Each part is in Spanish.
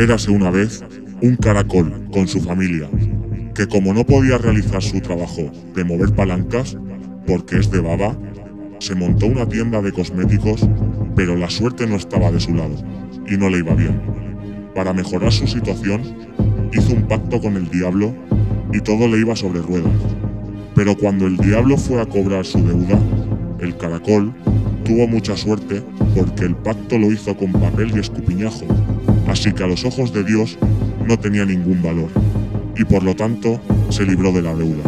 Érase una vez un caracol con su familia, que como no podía realizar su trabajo de mover palancas, porque es de baba, se montó una tienda de cosméticos, pero la suerte no estaba de su lado y no le iba bien. Para mejorar su situación, hizo un pacto con el diablo y todo le iba sobre ruedas. Pero cuando el diablo fue a cobrar su deuda, el caracol tuvo mucha suerte porque el pacto lo hizo con papel y escupiñajo, así que a los ojos de Dios no tenía ningún valor, y por lo tanto se libró de la deuda.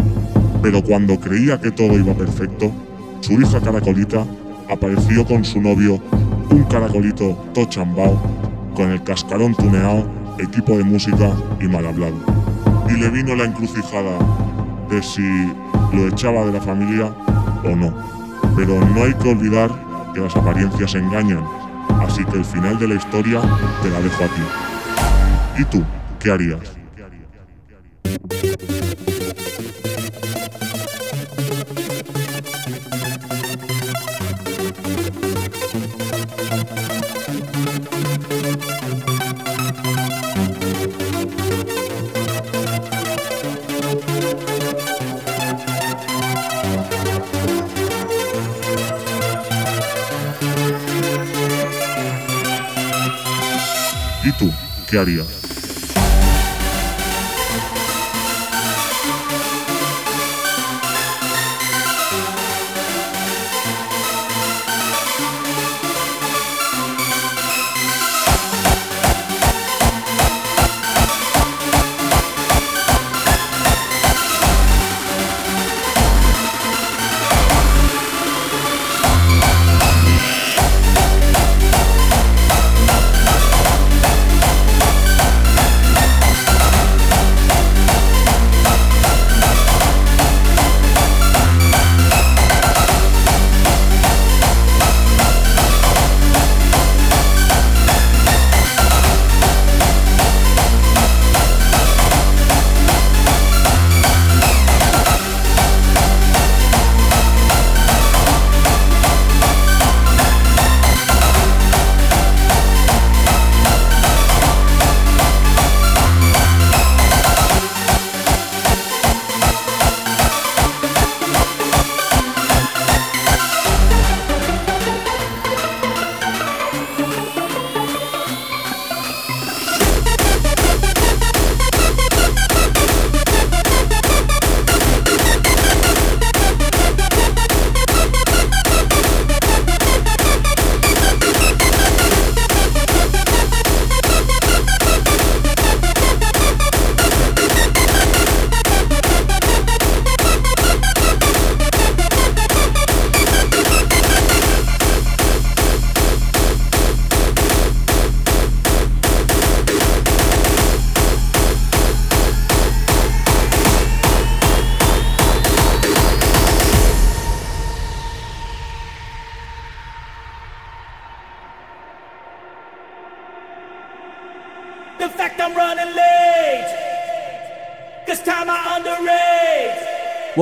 Pero cuando creía que todo iba perfecto, su hija Caracolita apareció con su novio, un caracolito tochambao, con el cascarón tuneado, equipo de música y mal hablado. Y le vino la encrucijada de si lo echaba de la familia o no. Pero no hay que olvidar que las apariencias engañan, así que el final de la historia te la dejo a ti. ¿Y tú? ¿Qué harías? Tú?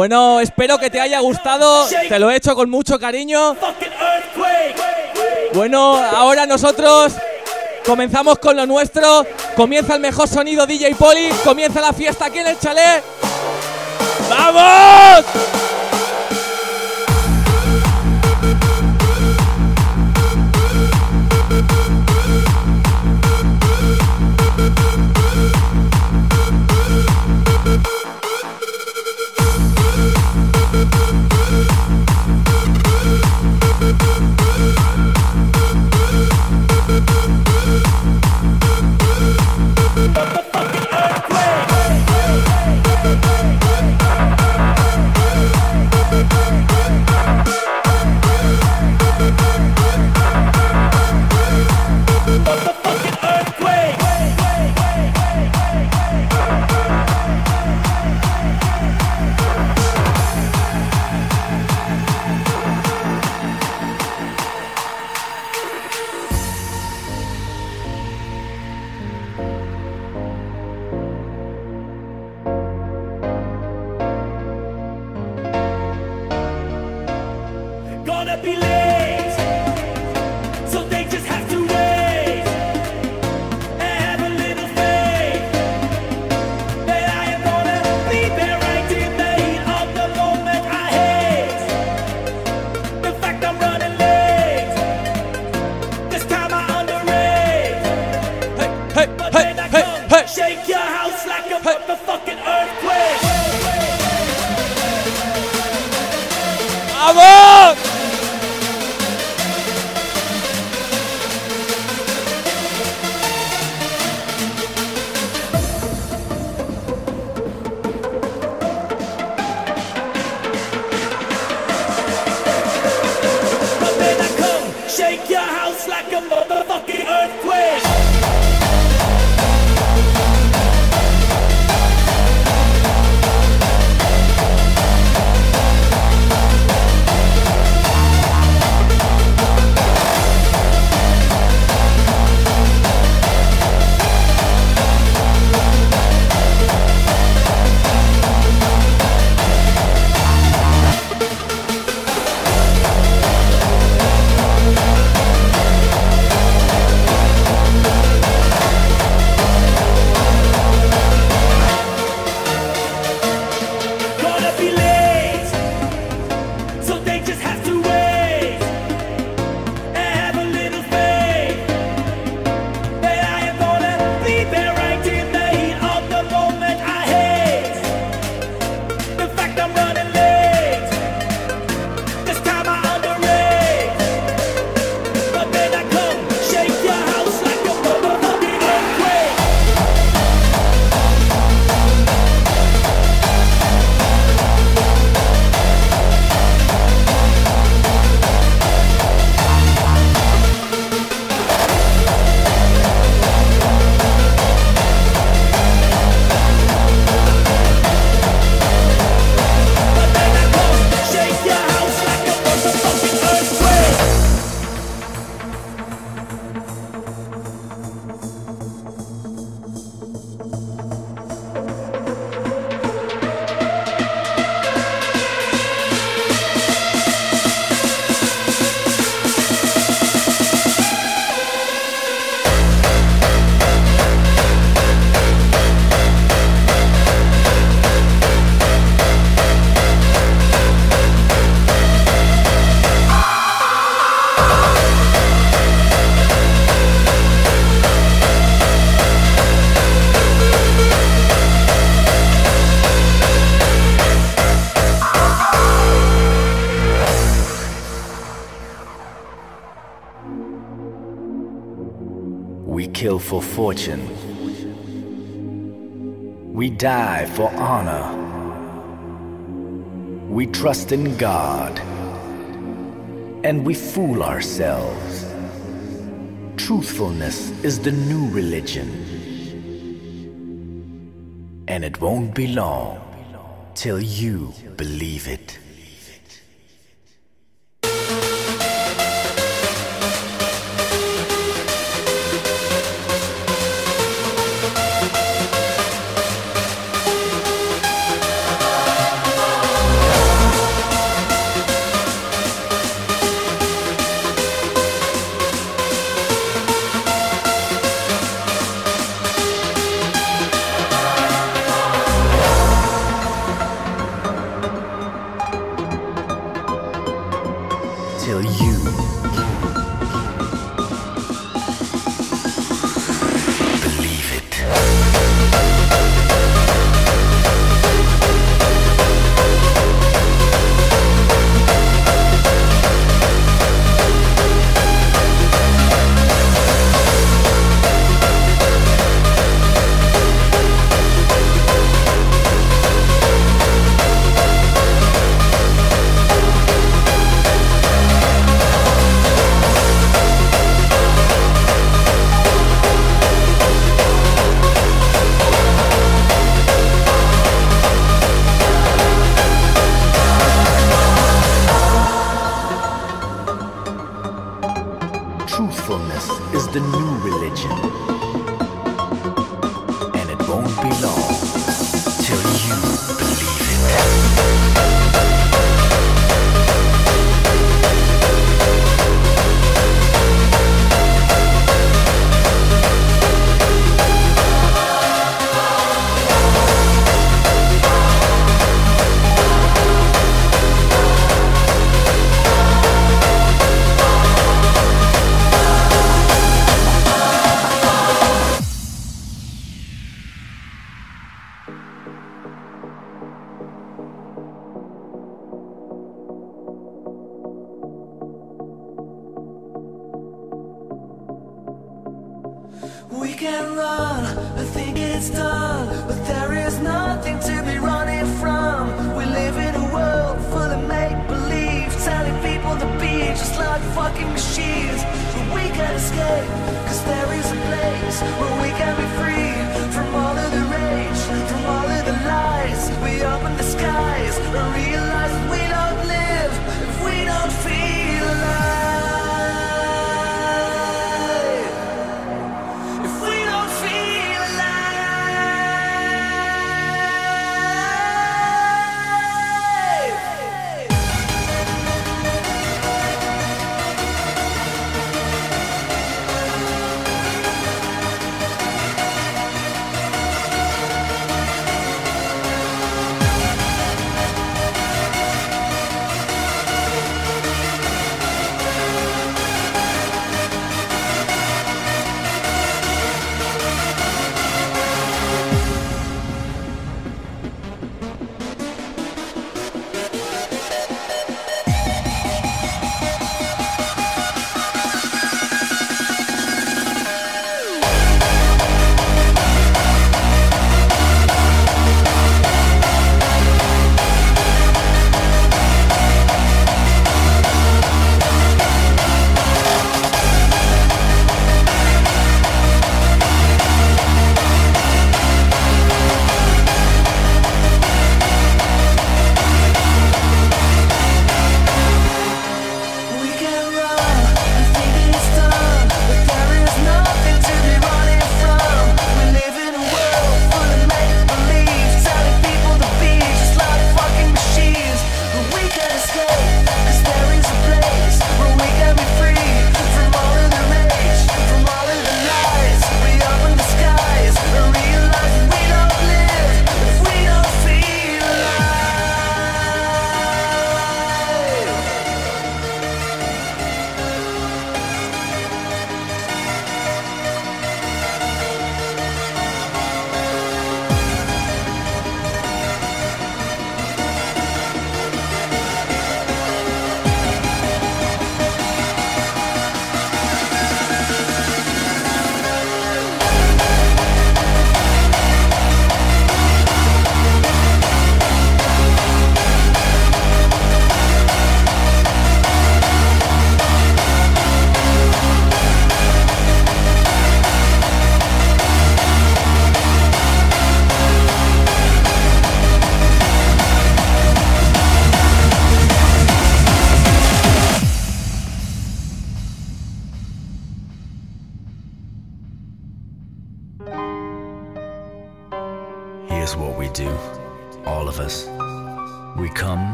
Bueno, espero que te haya gustado. Te lo he hecho con mucho cariño. Bueno, ahora nosotros comenzamos con lo nuestro. Comienza el mejor sonido DJ Poli. Comienza la fiesta aquí en el chalet. ¡Vamos! We kill for fortune. We die for honor. We trust in God. And we fool ourselves. Truthfulness is the new religion. And it won't be long till you believe it.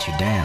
But you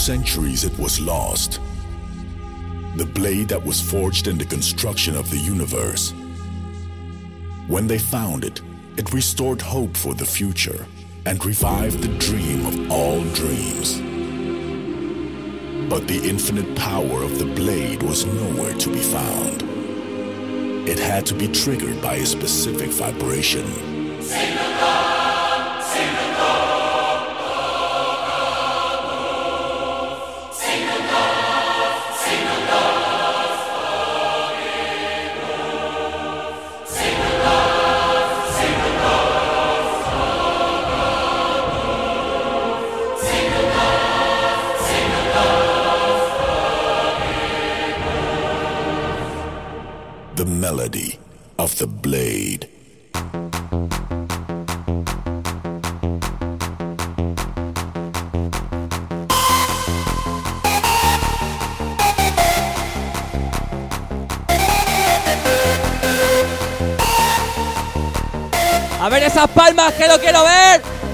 centuries it was lost. The blade that was forged in the construction of the universe. When they found it, it restored hope for the future and revived the dream of all dreams. But the infinite power of the blade was nowhere to be found. It had to be triggered by a specific vibration. Que lo quiero ver.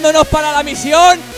Preparándonos para la misión.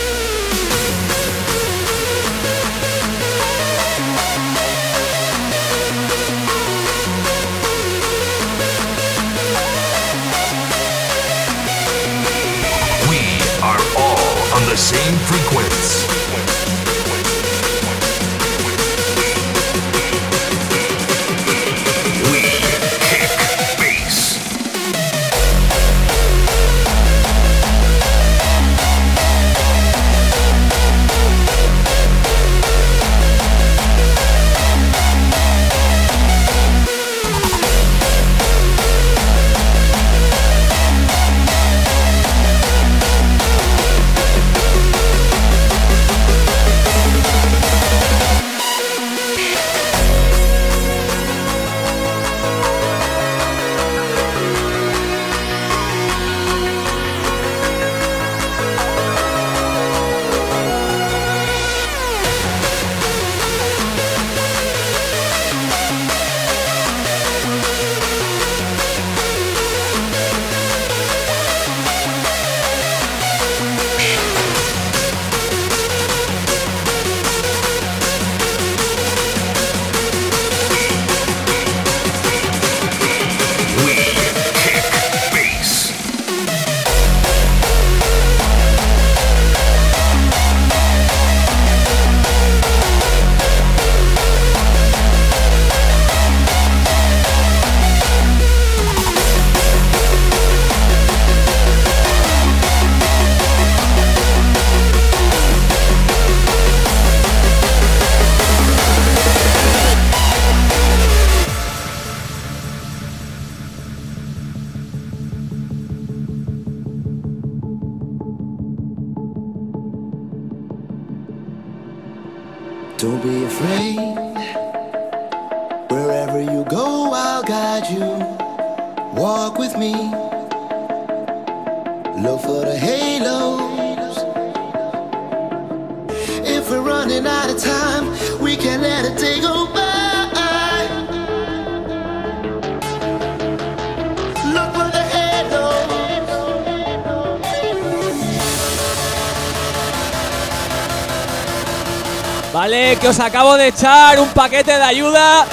que os acabo de echar un paquete de ayuda.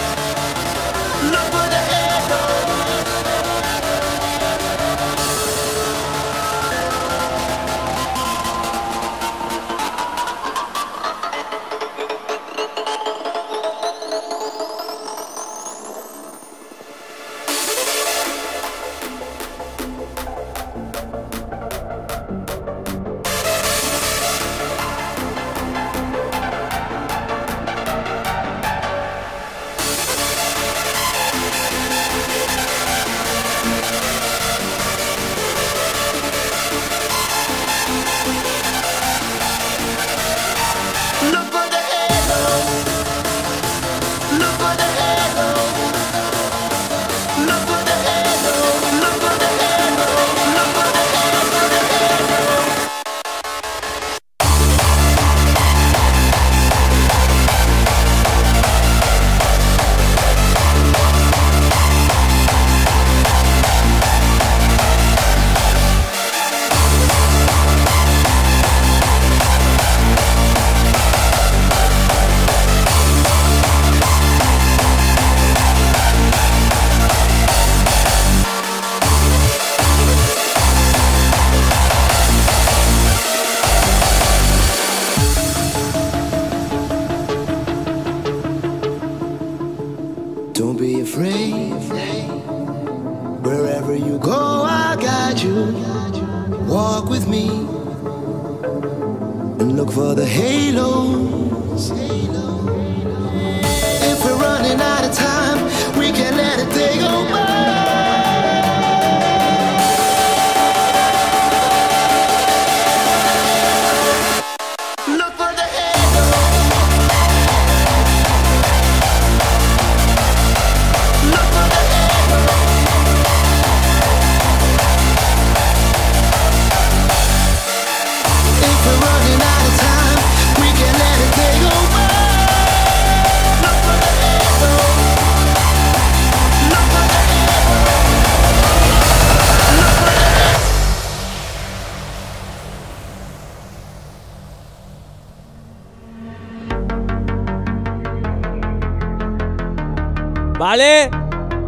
¿Vale?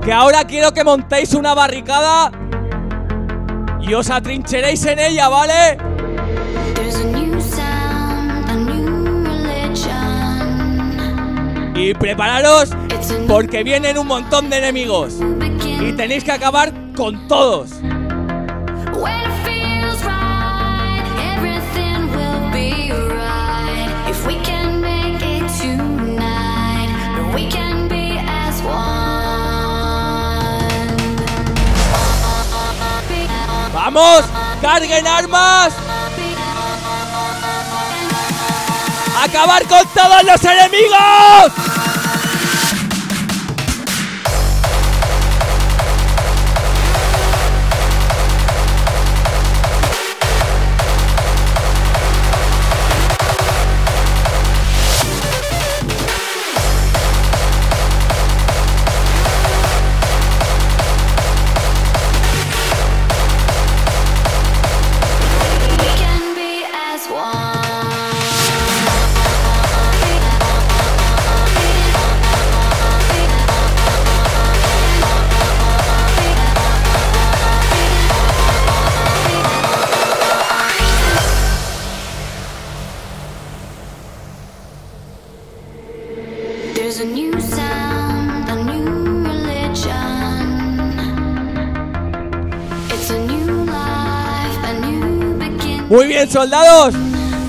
Que ahora quiero que montéis una barricada y os atrincheréis en ella, ¿vale? Y prepararos porque vienen un montón de enemigos y tenéis que acabar con todos. Vamos, carguen armas. Acabar con todos los enemigos. soldados.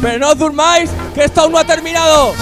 Pero no os durmáis, que esto aún no ha terminado.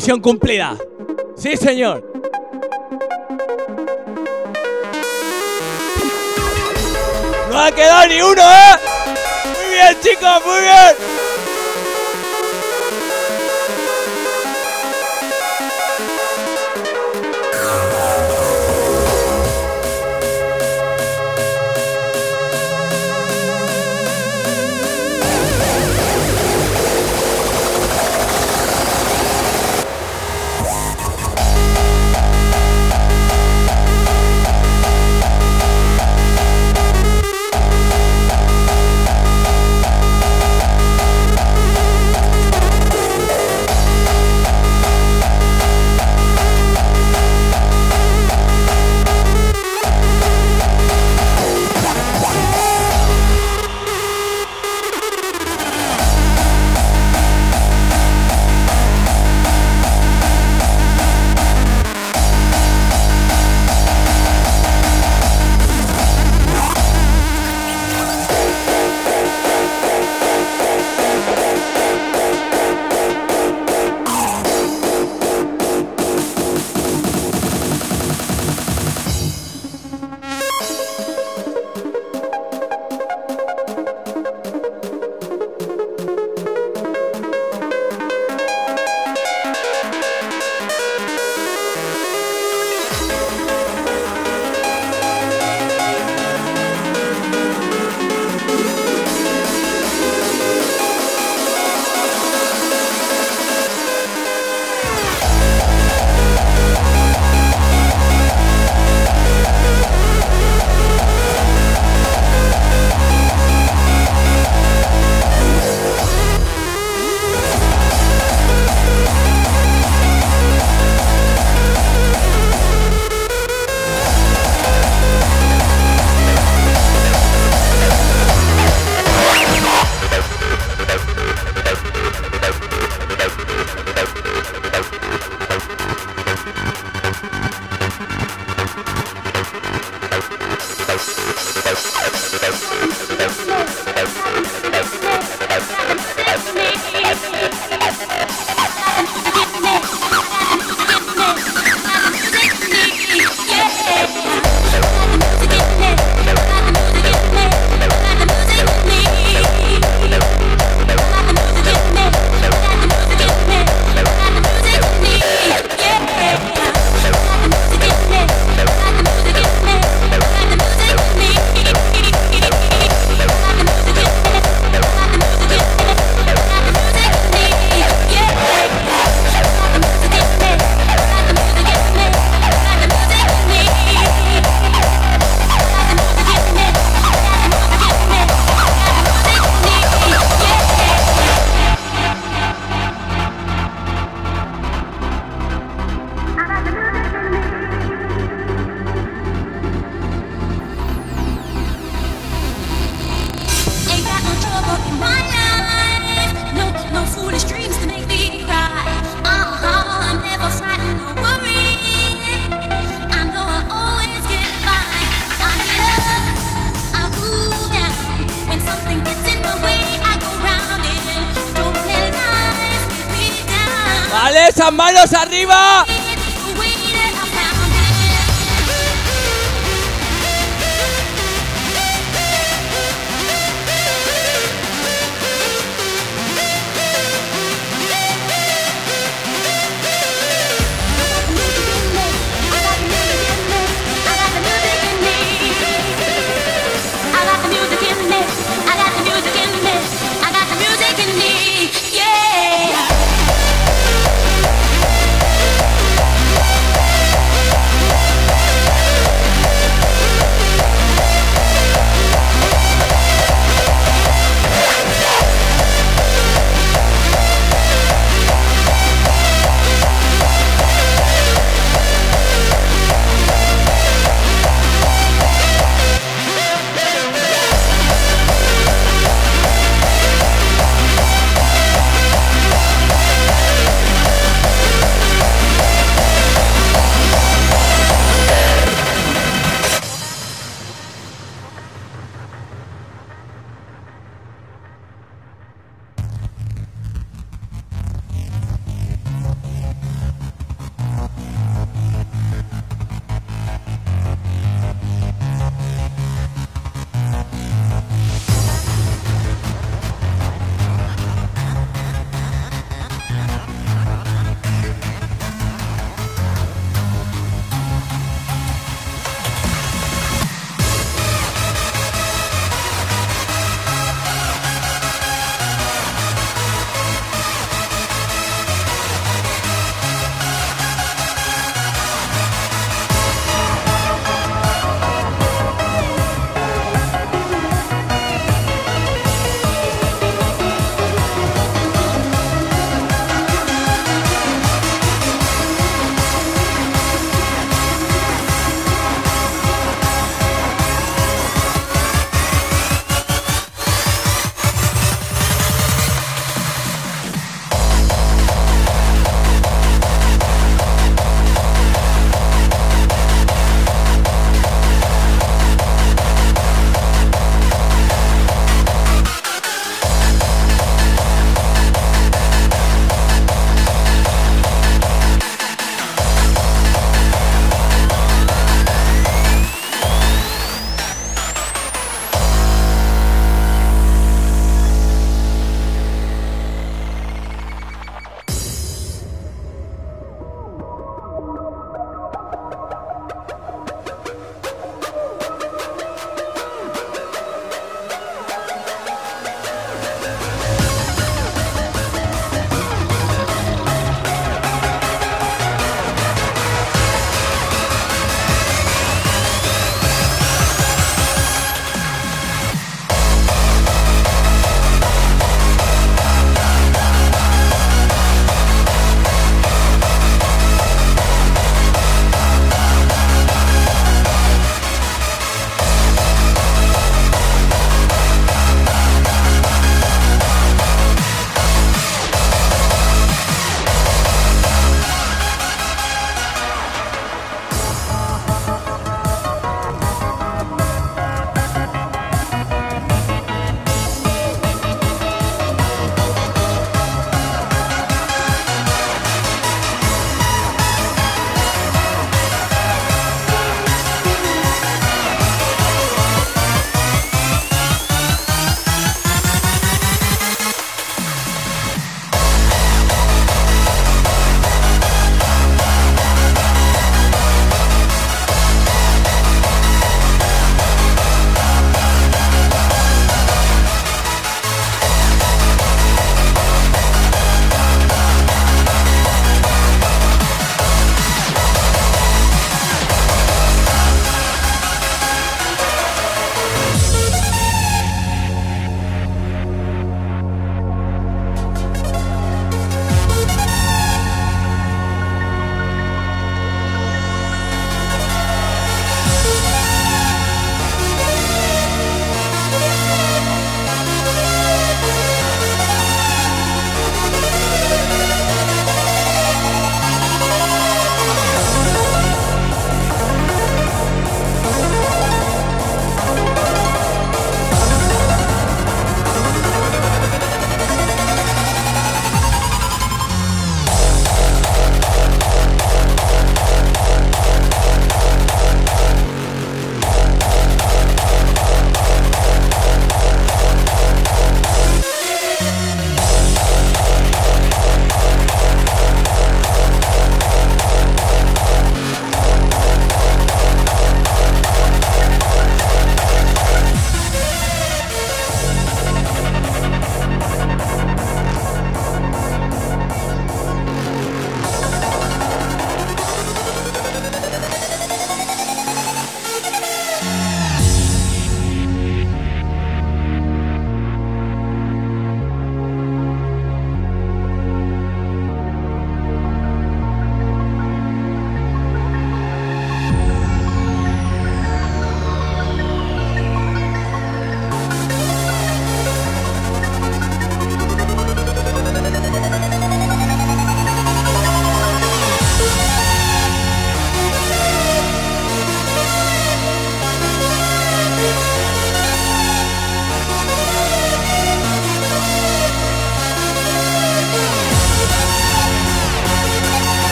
Misión cumplida. Sí, señor. No ha quedado ni uno, ¿eh? Muy bien, chicos, muy bien.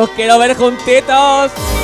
Os quiero ver juntitos.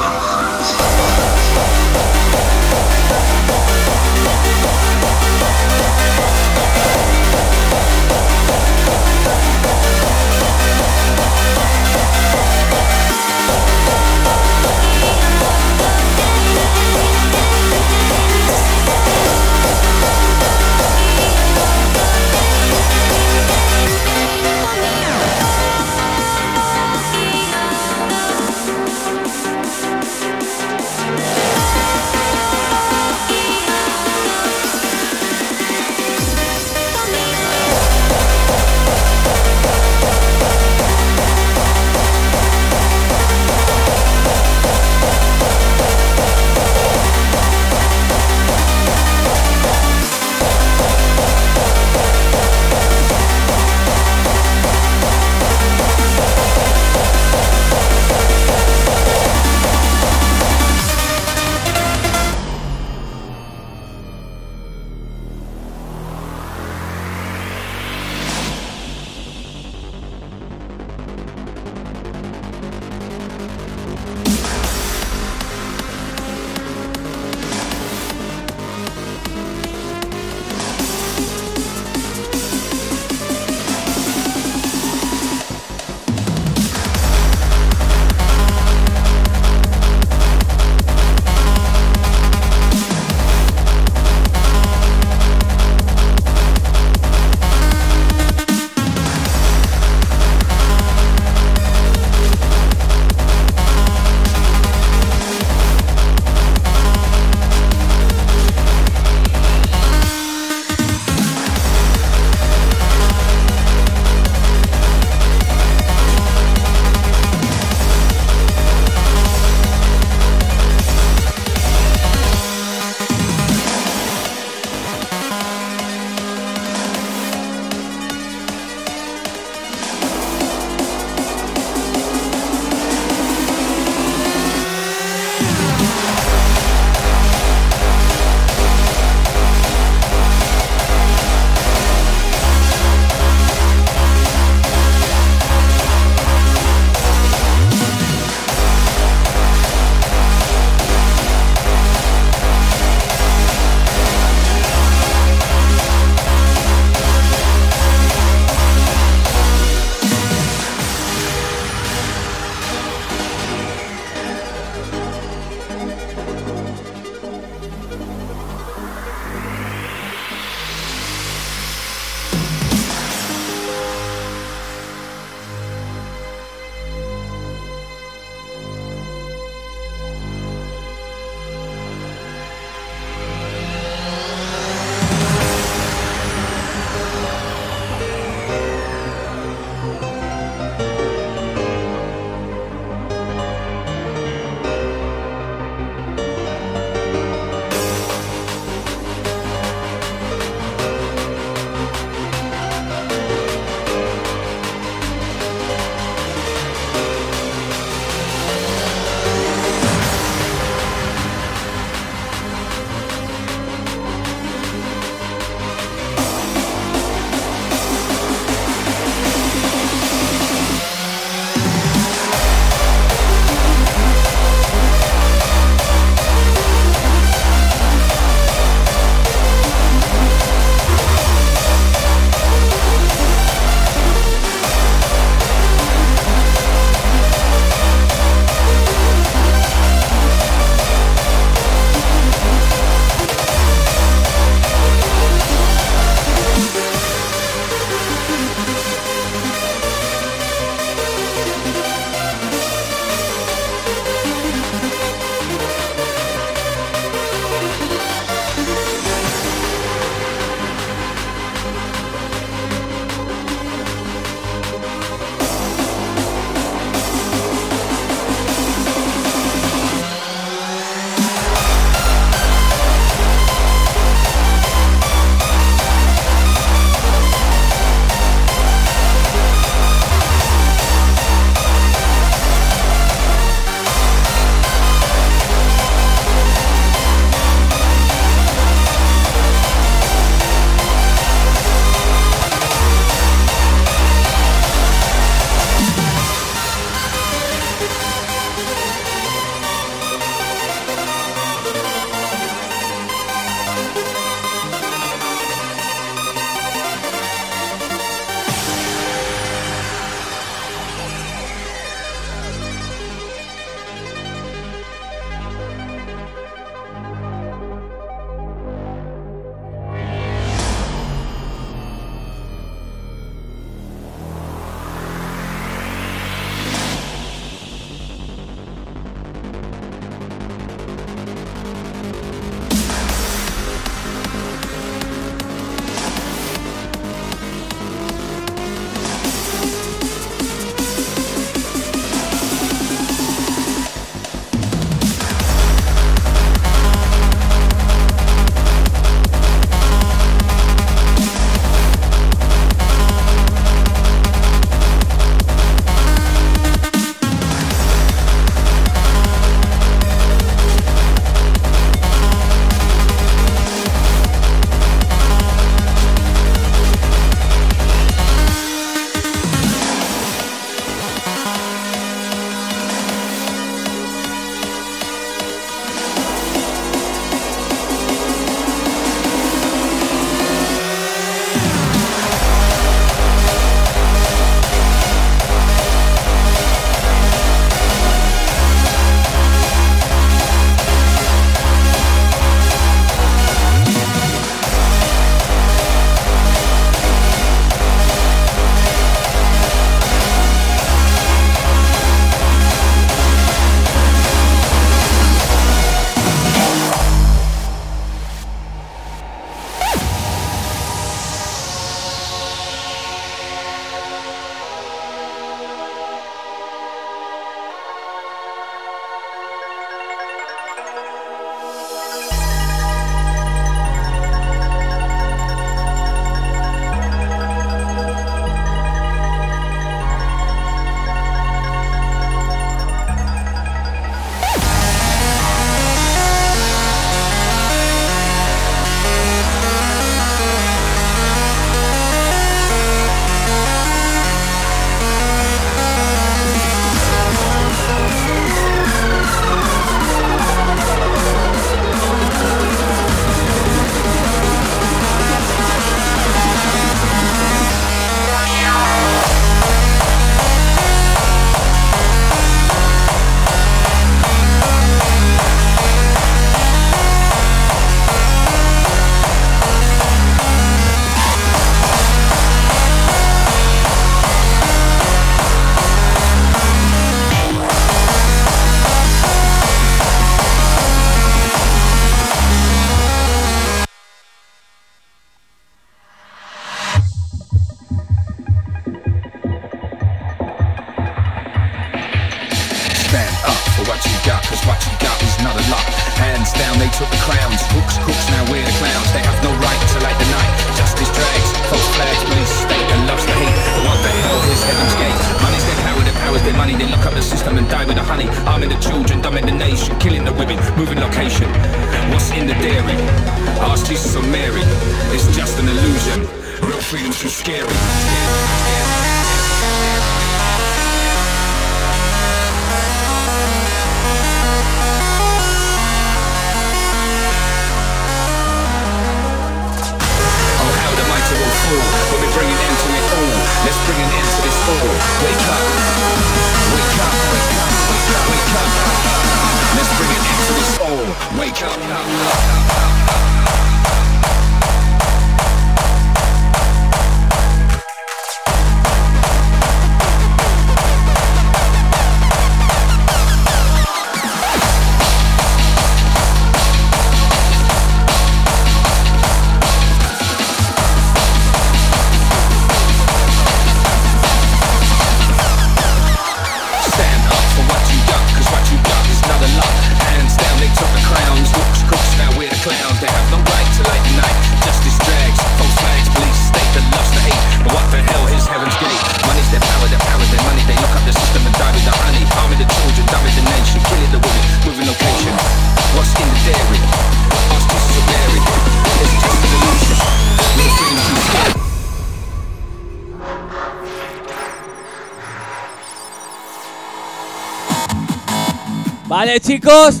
chicos.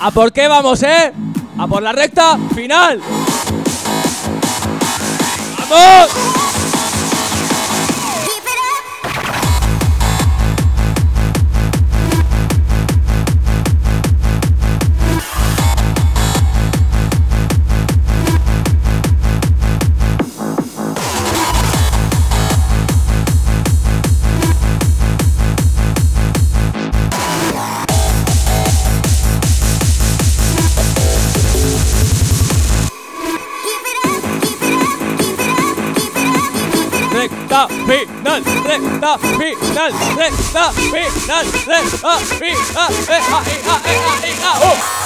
¿A por qué vamos, eh? A por la recta final. ¡Vamos! la final de la final de la final de la final de la final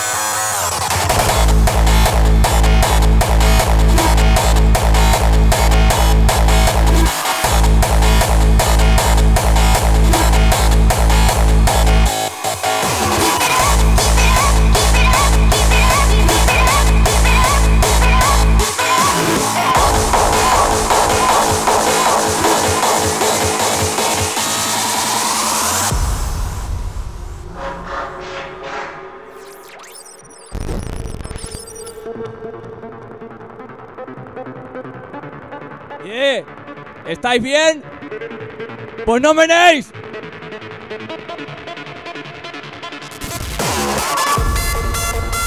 ¿Estáis bien? Pues no menéis.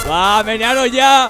Va, menearos ya.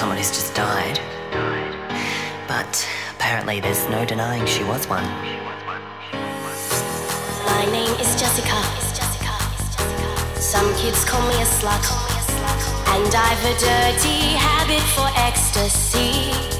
someone who's just died. But apparently, there's no denying she was one. My name is Jessica. Some kids call me a slut, and I've a dirty habit for ecstasy.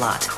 plot.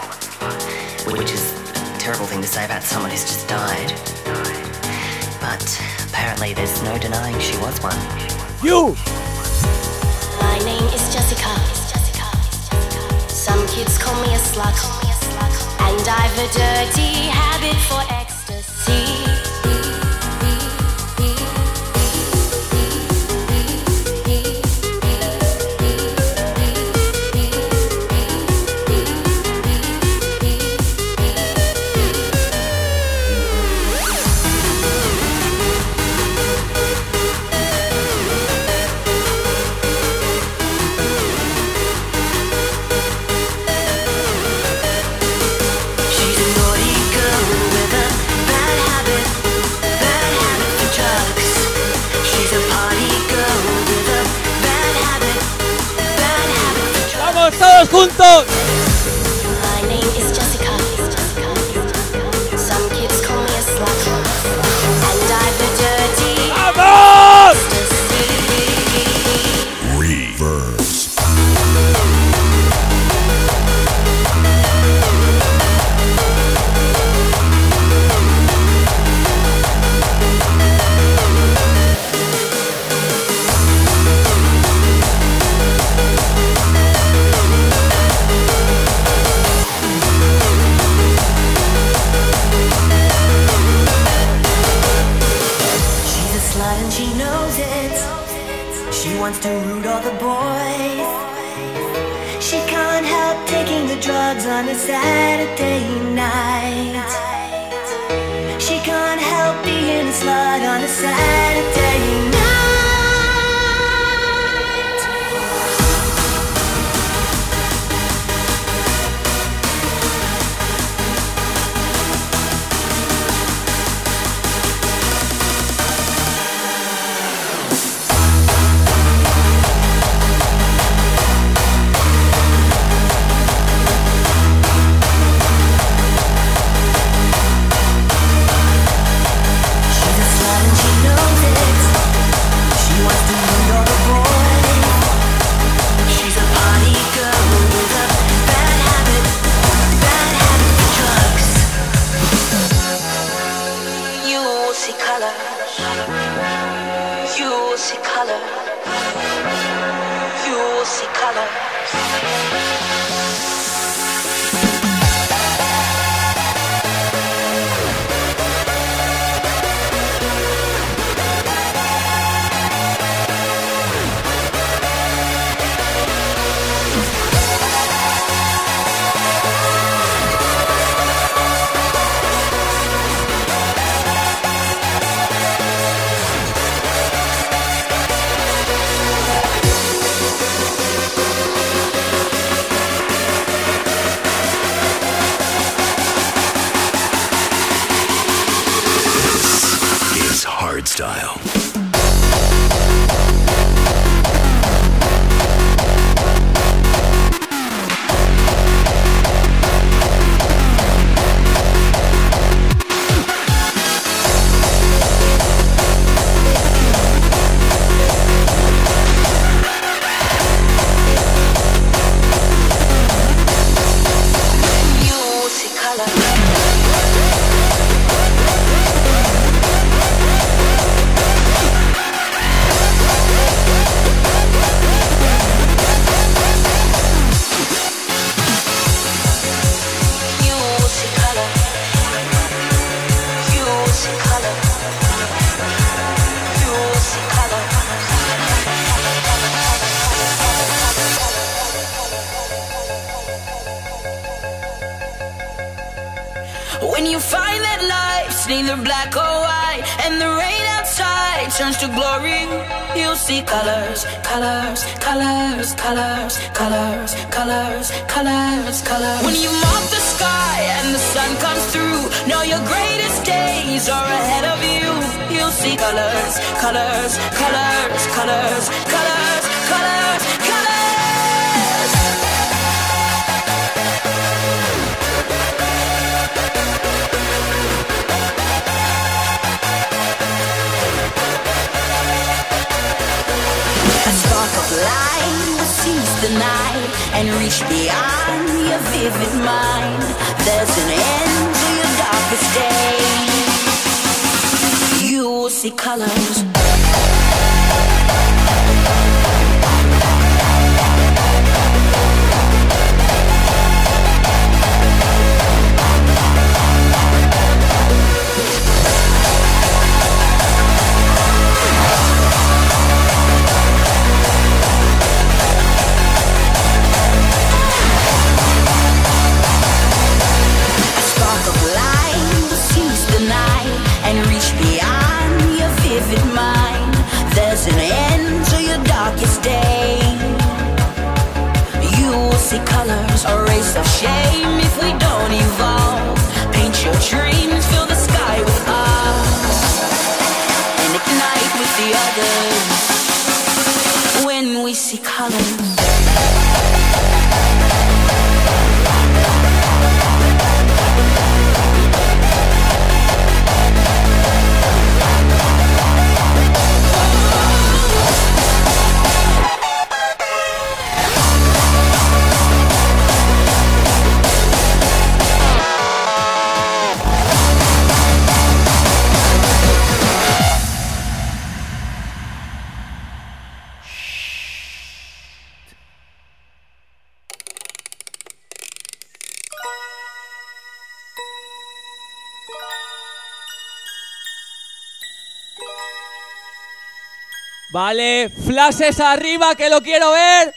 Vale, flashes arriba que lo quiero ver.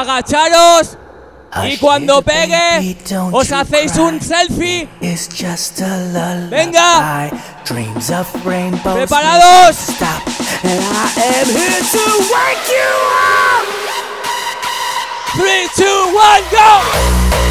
agacharos y cuando pegue os hacéis un selfie. Venga, preparados. Three, two, one, go!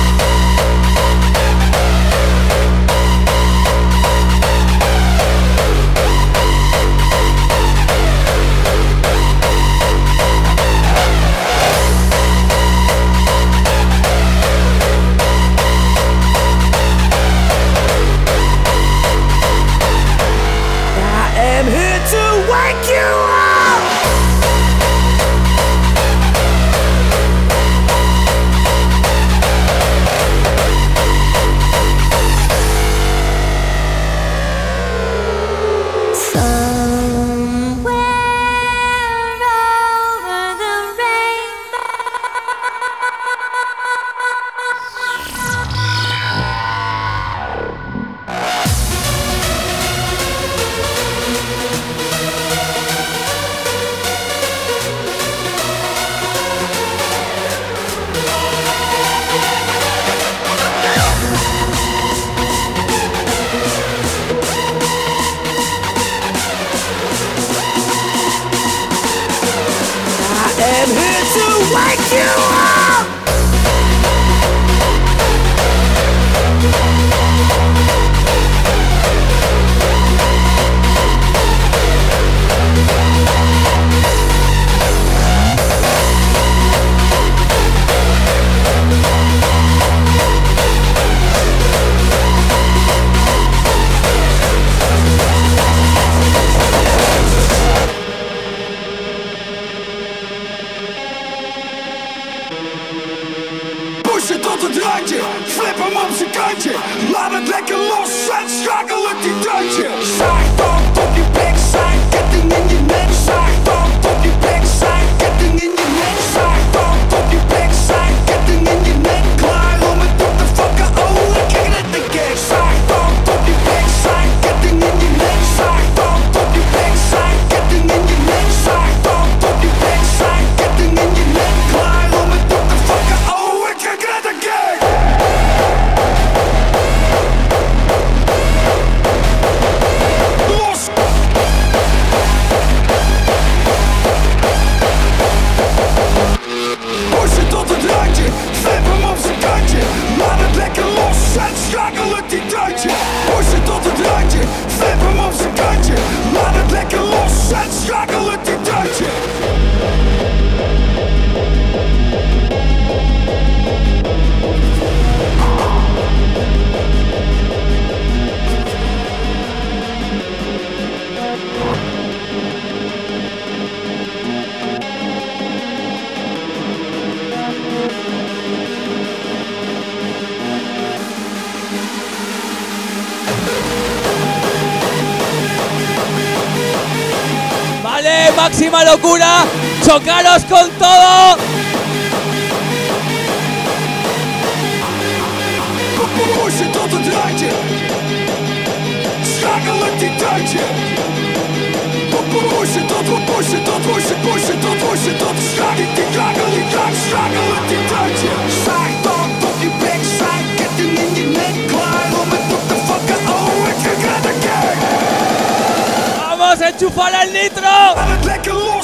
Ik ga de gang. Vamos, enchufar el nitro.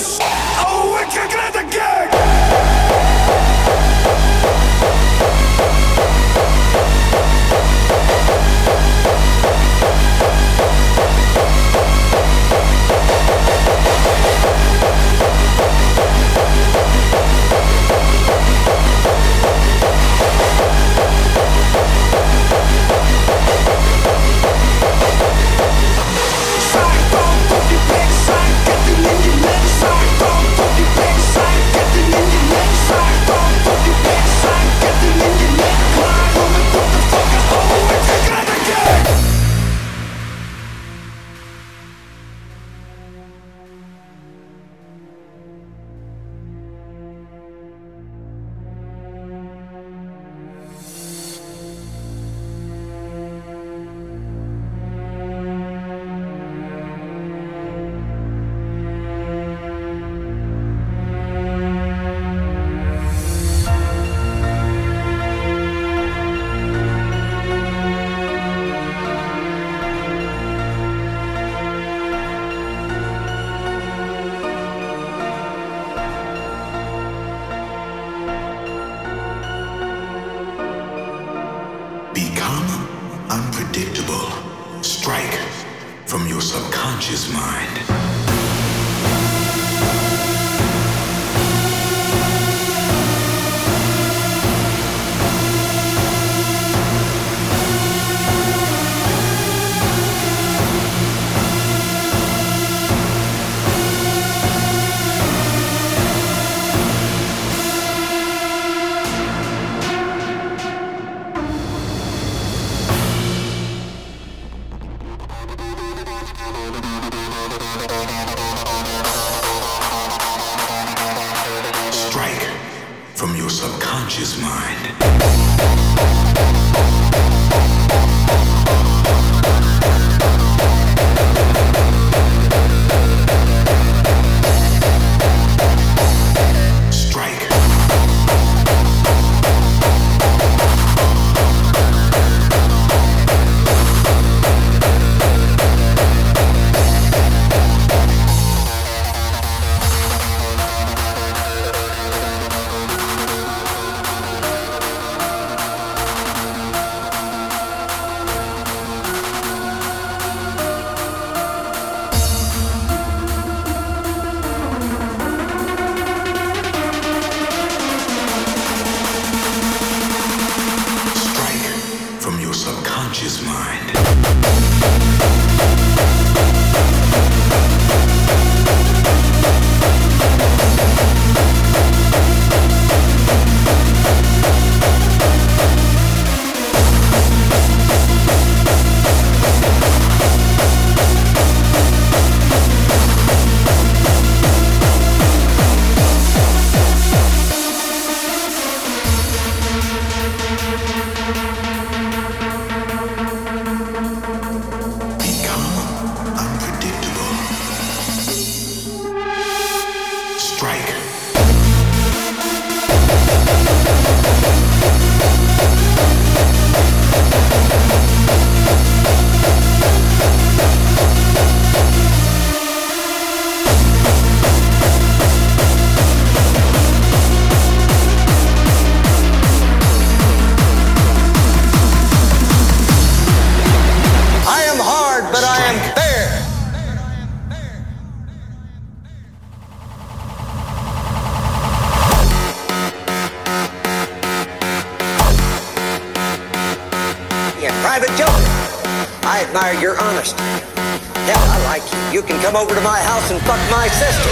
come over to my house and fuck my sister.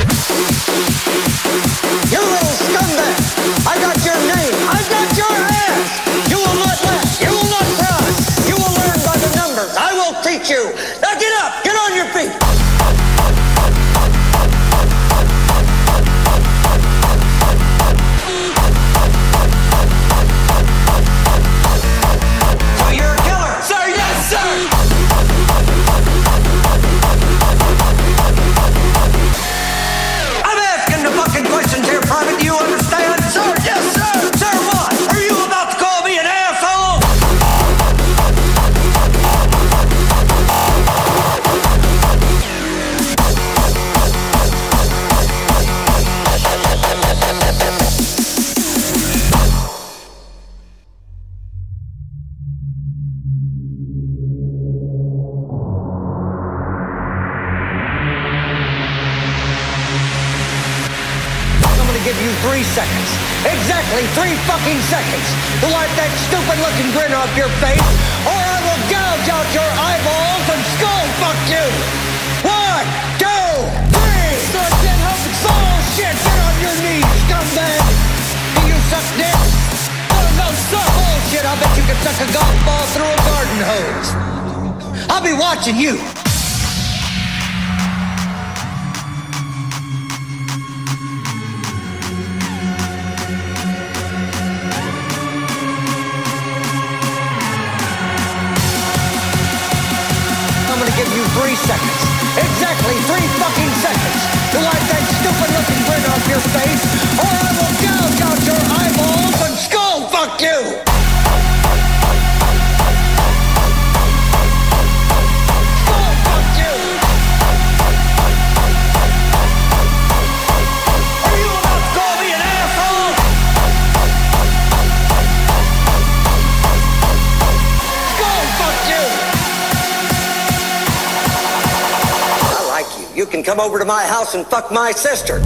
over to my house and fuck my sister.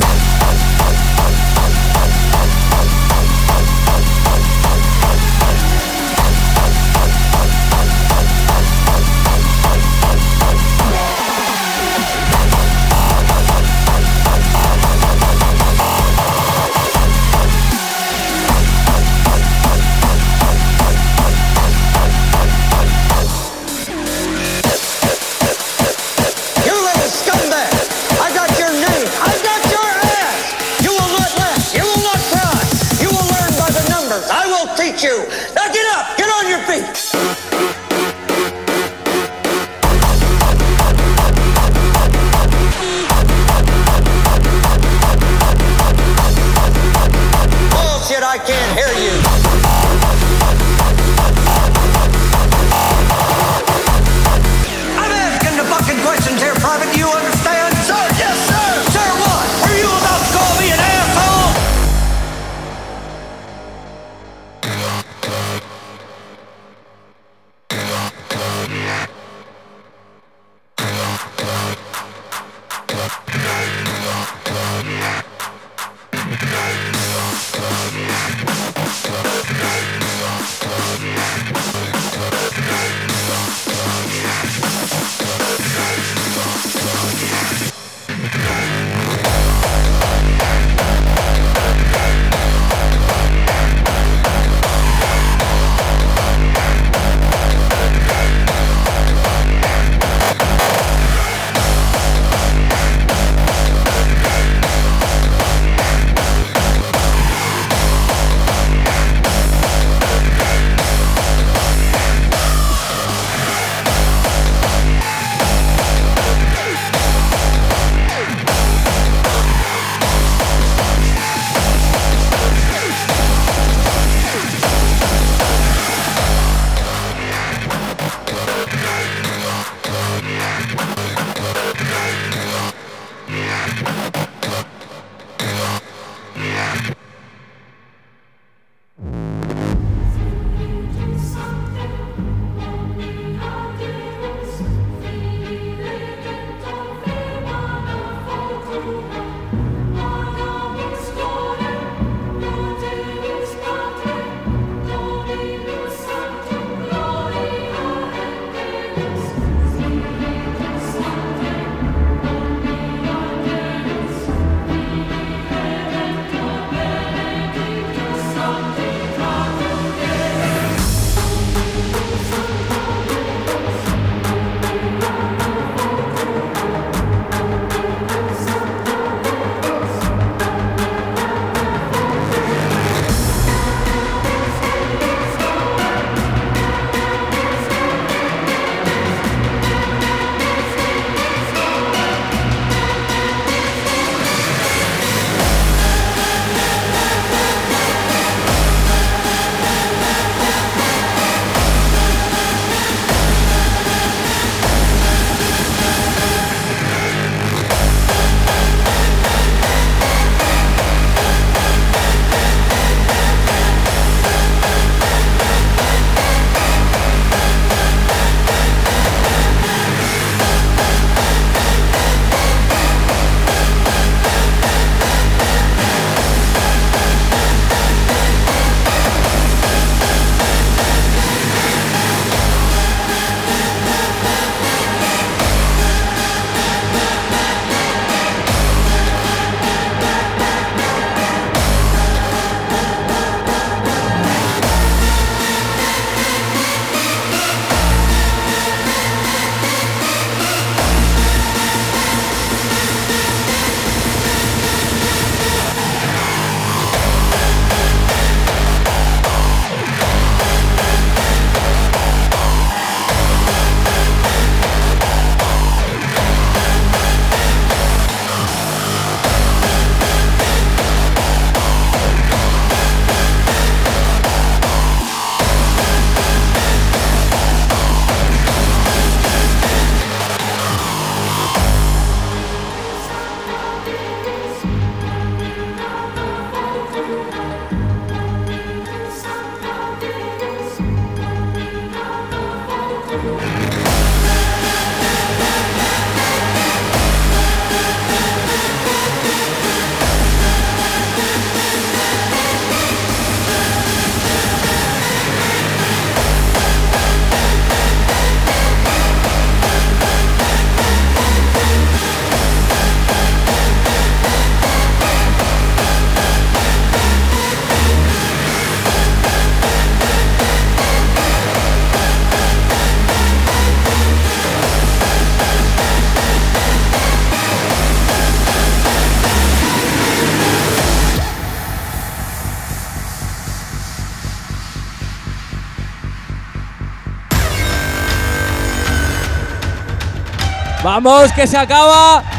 Vamos, que se acaba.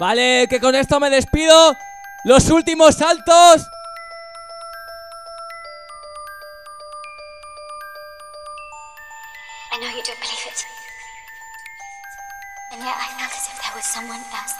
Vale, que con esto me despido. Los últimos saltos. I know you don't believe it. And yet I felt as if there was someone else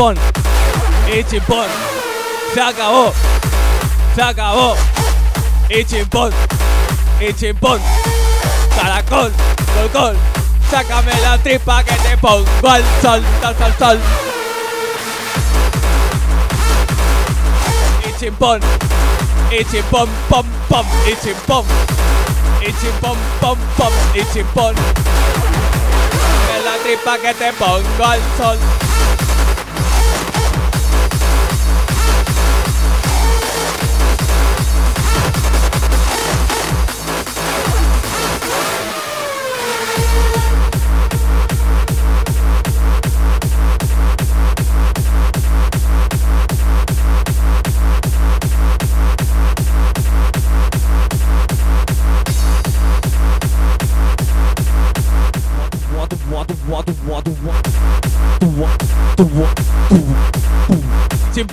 chimpón. Y chimpón. Se acabó. Se acabó. Y chimpón. Y chimpón. Caracol. Gol, gol. Sácame la tripa que te pongo al sol, sol, sol, sol. Y chimpón. Y chimpón, pom, pom. Y chimpón. Y chimpón, pom, pom. Chimpón. Sácame la tripa que te pongo al sol.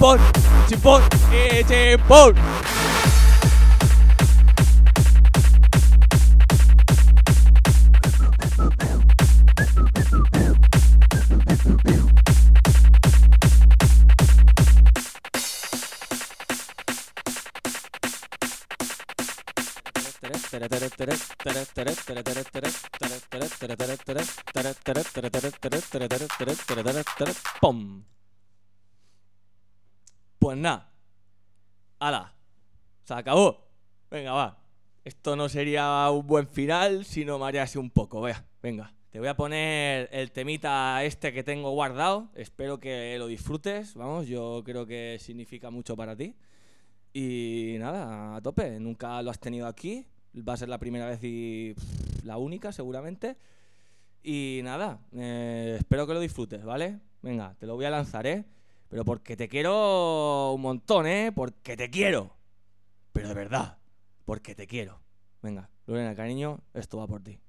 Chimpón, chimpón, eh, chimpón. ¡Pum! Pues nada. ¡Hala! Se acabó. Venga, va. Esto no sería un buen final si no marease un poco. Vea, venga. Te voy a poner el temita este que tengo guardado. Espero que lo disfrutes. Vamos, yo creo que significa mucho para ti. Y nada, a tope. Nunca lo has tenido aquí. Va a ser la primera vez y la única, seguramente. Y nada, eh, espero que lo disfrutes, ¿vale? Venga, te lo voy a lanzar, ¿eh? Pero porque te quiero un montón, ¿eh? Porque te quiero. Pero de verdad, porque te quiero. Venga, Lorena, cariño, esto va por ti.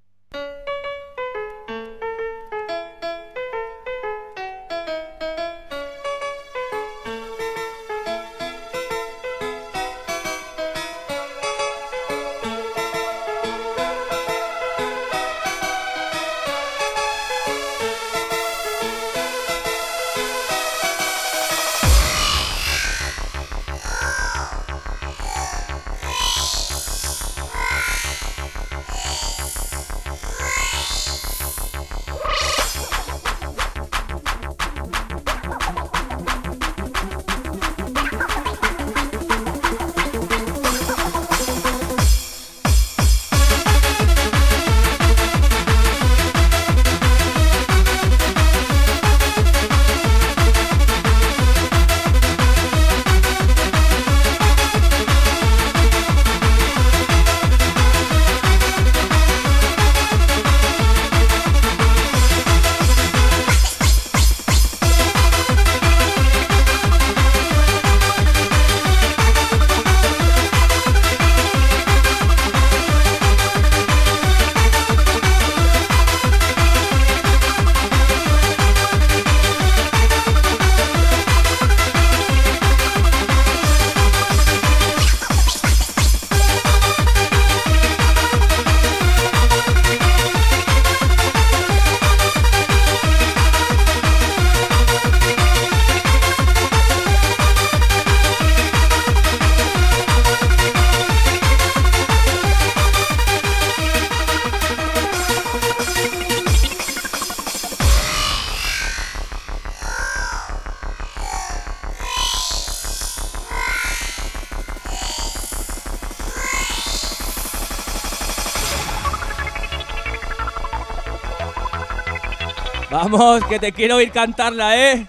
Que te quiero oír cantarla, ¿eh?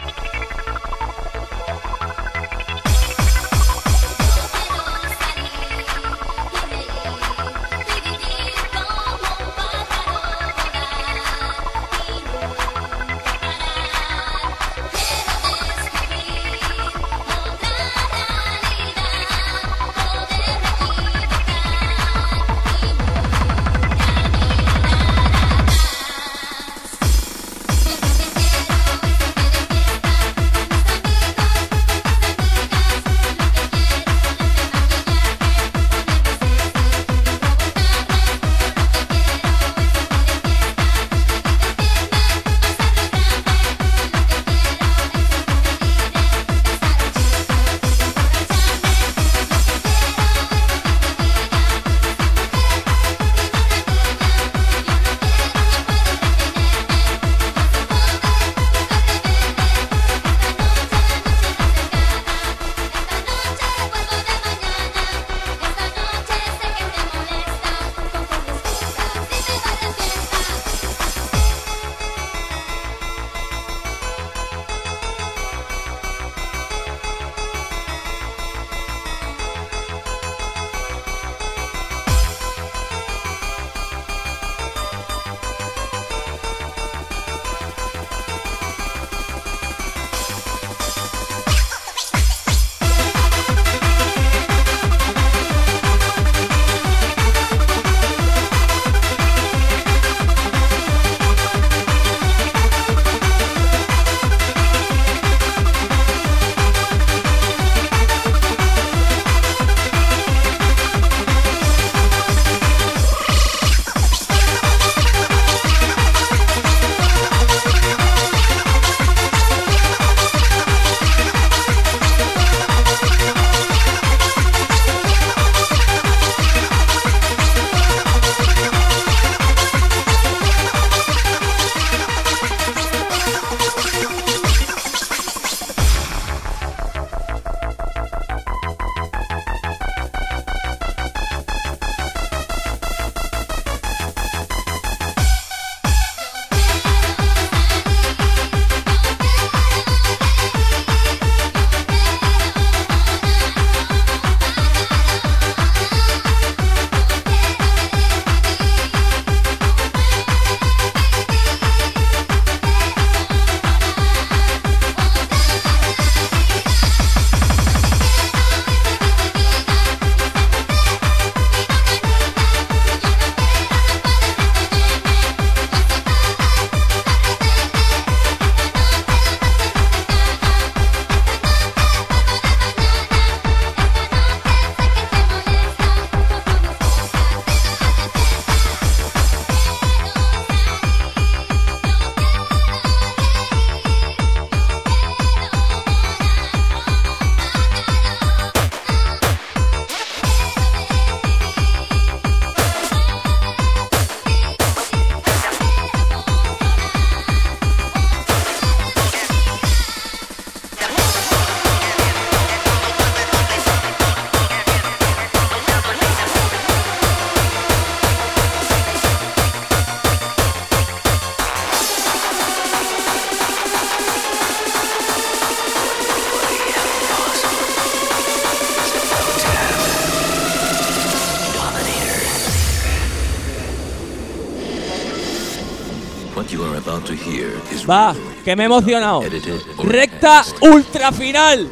Va, que me he emocionado. Recta ultra final.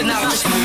and I was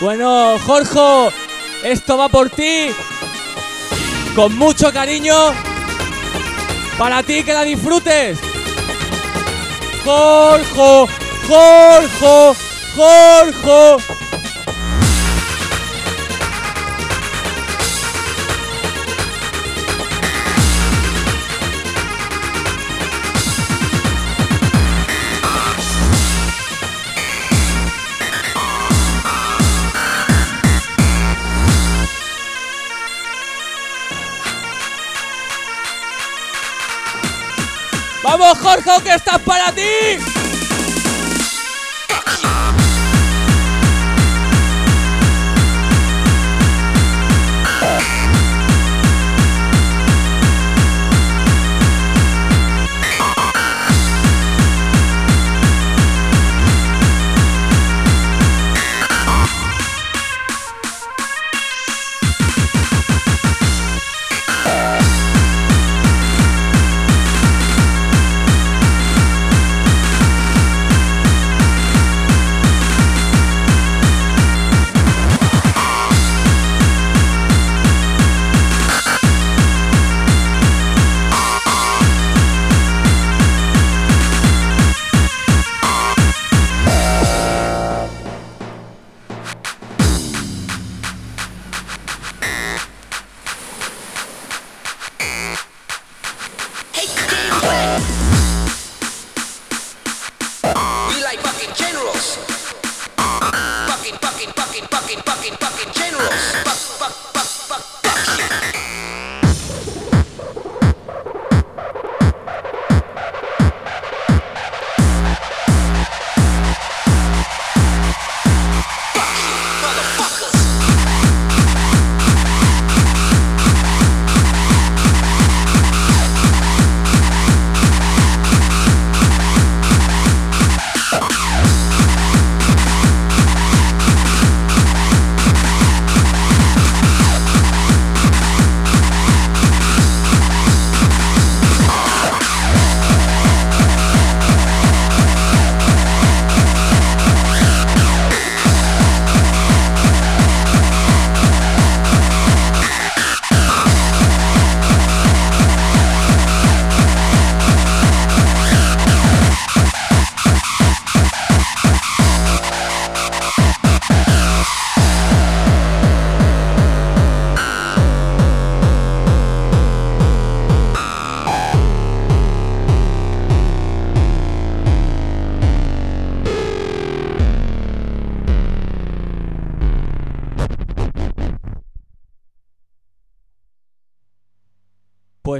Bueno, Jorge, esto va por ti. Con mucho cariño. Para ti, que la disfrutes. Jorge, Jorge, Jorge. Jorge, que estás para ti.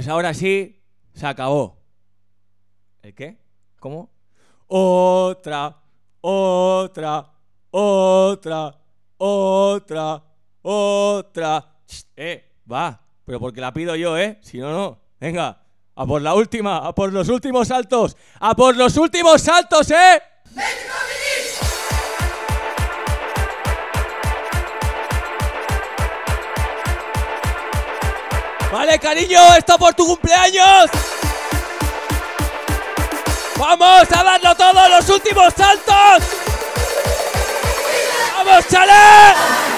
Pues ahora sí, se acabó. ¿El qué? ¿Cómo? Otra, otra, otra, otra, otra. Eh, va. Pero porque la pido yo, ¿eh? Si no, no. Venga, a por la última, a por los últimos saltos, a por los últimos saltos, ¿eh? Vale, cariño, esto por tu cumpleaños. Vamos a darlo todo, los últimos saltos. Vamos, chale.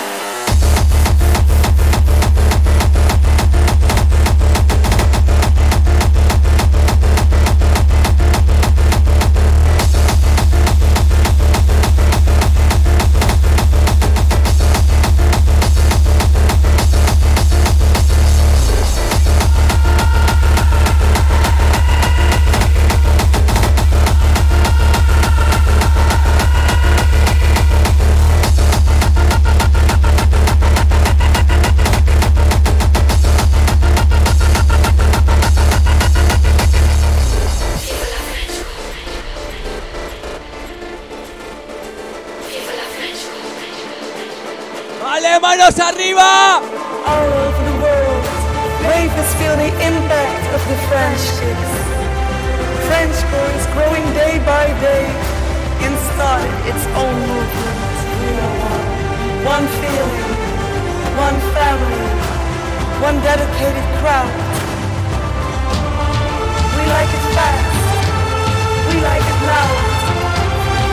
Manos arriba. all over the world. Feel the impact of the French kiss. Frenchco is growing day by day Inside its own movement. One. One feeling, one family, one dedicated crowd. We like it fast, we like it loud,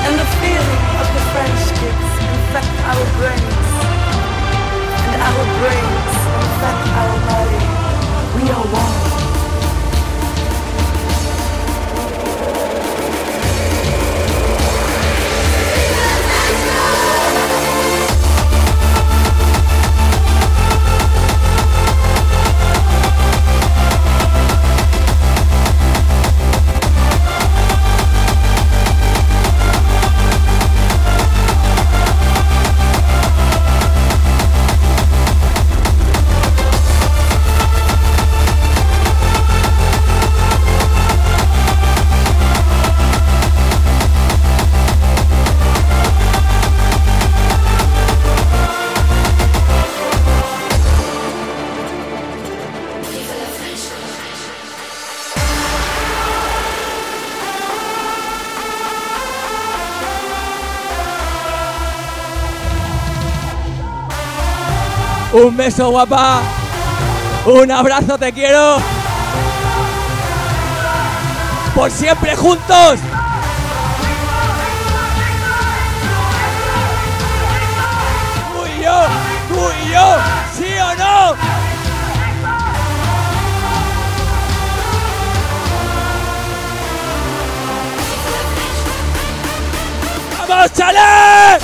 and the feeling of the French kids infect our brains our brains, infect our body. We are one. Un beso, guapa. Un abrazo, te quiero. Por siempre juntos. Tú y yo, tú y yo, ¿sí o no? ¡Vamos, chale!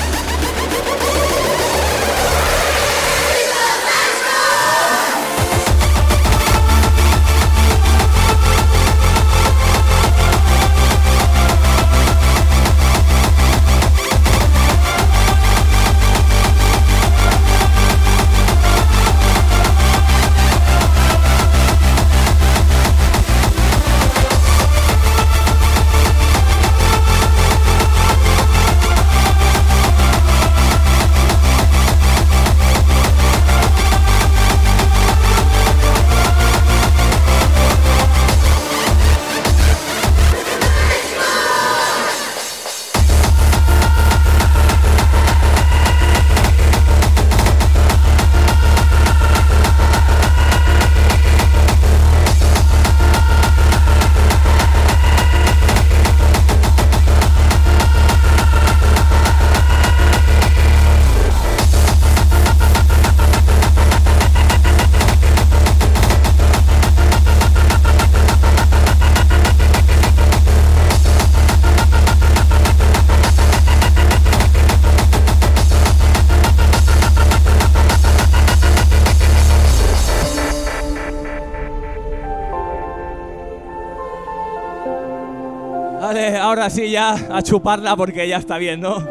Ahora sí ya a chuparla porque ya está bien, ¿no?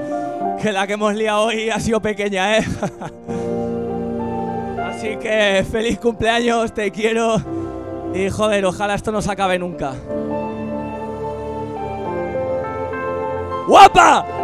Que la que hemos liado hoy ha sido pequeña, ¿eh? Así que feliz cumpleaños, te quiero. Y joder, ojalá esto no se acabe nunca. ¡Guapa!